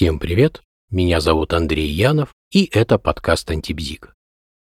Всем привет, меня зовут Андрей Янов, и это подкаст «Антибзик».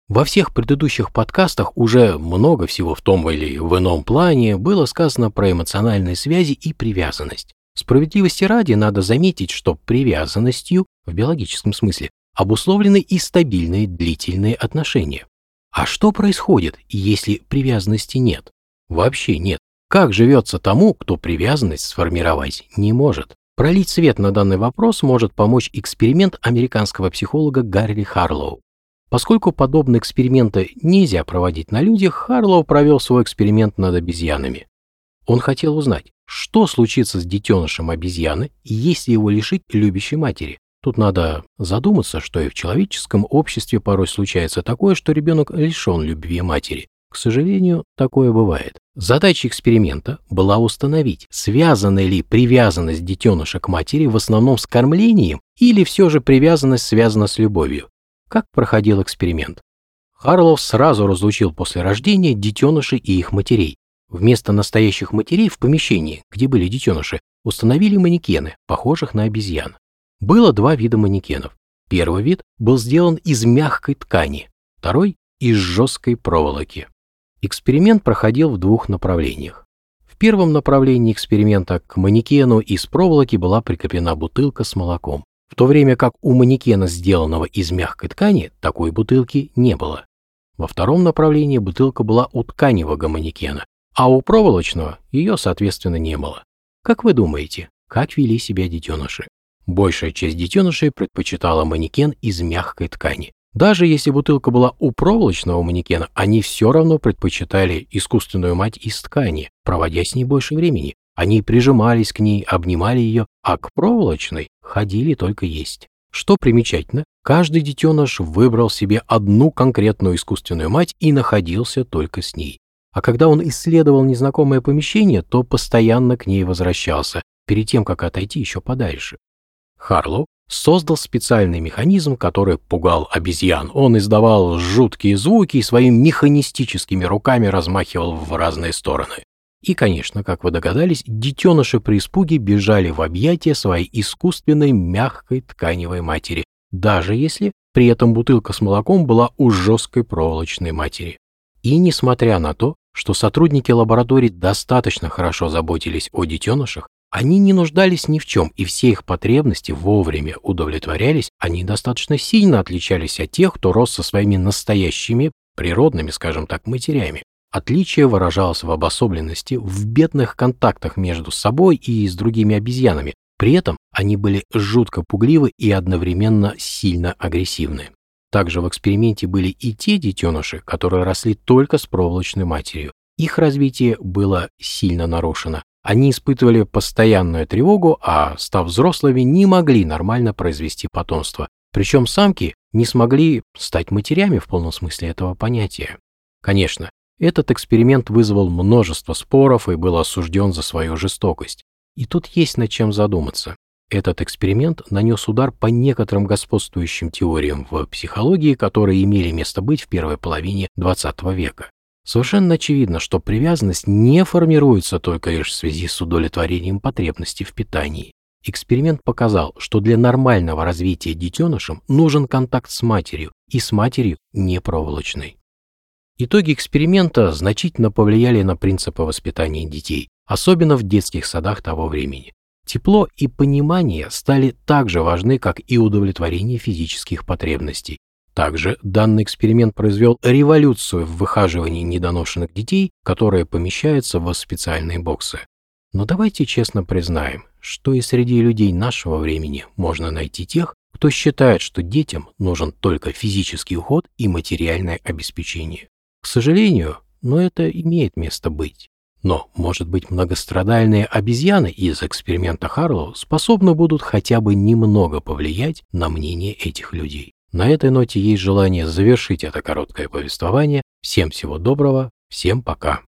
Во всех предыдущих подкастах уже много всего в том или в ином плане было сказано про эмоциональные связи и привязанность. Справедливости ради надо заметить, что привязанностью, в биологическом смысле, обусловлены и стабильные длительные отношения. А что происходит, если привязанности нет? Вообще нет. Как живется тому, кто привязанность сформировать не может? Пролить свет на данный вопрос может помочь эксперимент американского психолога Гарри Харлоу. Поскольку подобные эксперименты нельзя проводить на людях, Харлоу провел свой эксперимент над обезьянами. Он хотел узнать, что случится с детенышем обезьяны, если его лишить любящей матери. Тут надо задуматься, что и в человеческом обществе порой случается такое, что ребенок лишен любви матери. К сожалению, такое бывает. Задача эксперимента была установить, связана ли привязанность детеныша к матери в основном с кормлением или все же привязанность связана с любовью. Как проходил эксперимент? Харлов сразу разлучил после рождения детенышей и их матерей. Вместо настоящих матерей в помещении, где были детеныши, установили манекены, похожих на обезьян. Было два вида манекенов. Первый вид был сделан из мягкой ткани, второй – из жесткой проволоки. Эксперимент проходил в двух направлениях. В первом направлении эксперимента к манекену из проволоки была прикреплена бутылка с молоком, в то время как у манекена, сделанного из мягкой ткани, такой бутылки не было. Во втором направлении бутылка была у тканевого манекена, а у проволочного ее, соответственно, не было. Как вы думаете, как вели себя детеныши? Большая часть детенышей предпочитала манекен из мягкой ткани, даже если бутылка была у проволочного манекена, они все равно предпочитали искусственную мать из ткани, проводя с ней больше времени. Они прижимались к ней, обнимали ее, а к проволочной ходили только есть. Что примечательно, каждый детеныш выбрал себе одну конкретную искусственную мать и находился только с ней. А когда он исследовал незнакомое помещение, то постоянно к ней возвращался, перед тем, как отойти еще подальше. Харлоу создал специальный механизм, который пугал обезьян. Он издавал жуткие звуки и своими механистическими руками размахивал в разные стороны. И, конечно, как вы догадались, детеныши при испуге бежали в объятия своей искусственной мягкой тканевой матери, даже если при этом бутылка с молоком была у жесткой проволочной матери. И несмотря на то, что сотрудники лаборатории достаточно хорошо заботились о детенышах, они не нуждались ни в чем, и все их потребности вовремя удовлетворялись, они достаточно сильно отличались от тех, кто рос со своими настоящими, природными, скажем так, матерями. Отличие выражалось в обособленности, в бедных контактах между собой и с другими обезьянами. При этом они были жутко пугливы и одновременно сильно агрессивны. Также в эксперименте были и те детеныши, которые росли только с проволочной матерью. Их развитие было сильно нарушено, они испытывали постоянную тревогу, а став взрослыми, не могли нормально произвести потомство. Причем самки не смогли стать матерями в полном смысле этого понятия. Конечно, этот эксперимент вызвал множество споров и был осужден за свою жестокость. И тут есть над чем задуматься. Этот эксперимент нанес удар по некоторым господствующим теориям в психологии, которые имели место быть в первой половине XX века. Совершенно очевидно, что привязанность не формируется только лишь в связи с удовлетворением потребностей в питании. Эксперимент показал, что для нормального развития детенышем нужен контакт с матерью, и с матерью не проволочной. Итоги эксперимента значительно повлияли на принципы воспитания детей, особенно в детских садах того времени. Тепло и понимание стали так же важны, как и удовлетворение физических потребностей. Также данный эксперимент произвел революцию в выхаживании недоношенных детей, которые помещаются в специальные боксы. Но давайте честно признаем, что и среди людей нашего времени можно найти тех, кто считает, что детям нужен только физический уход и материальное обеспечение. К сожалению, но это имеет место быть. Но, может быть, многострадальные обезьяны из эксперимента Харлоу способны будут хотя бы немного повлиять на мнение этих людей. На этой ноте есть желание завершить это короткое повествование. Всем всего доброго, всем пока.